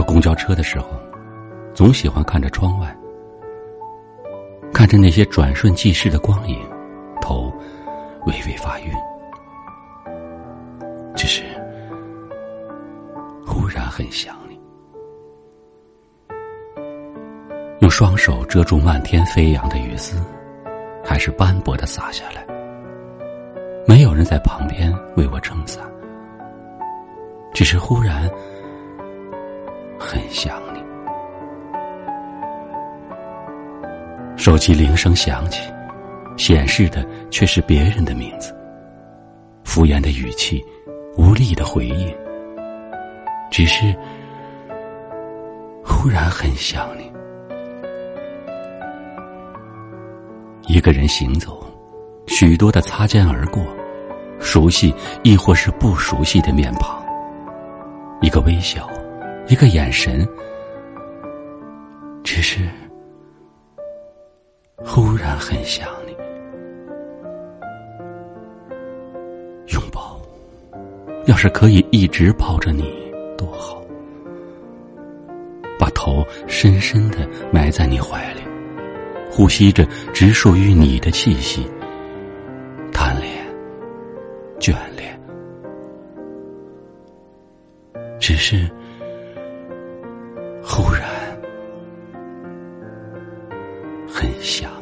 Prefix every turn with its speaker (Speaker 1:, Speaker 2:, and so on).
Speaker 1: 坐公交车的时候，总喜欢看着窗外，看着那些转瞬即逝的光影，头微微发晕。只是忽然很想你，用双手遮住漫天飞扬的雨丝，还是斑驳的洒下来。没有人在旁边为我撑伞，只是忽然很想你。手机铃声响起，显示的却是别人的名字。敷衍的语气，无力的回应，只是忽然很想你。一个人行走，许多的擦肩而过。熟悉亦或是不熟悉的面庞，一个微笑，一个眼神，只是忽然很想你。拥抱，要是可以一直抱着你多好。把头深深的埋在你怀里，呼吸着只属于你的气息。贪恋眷恋，只是。想。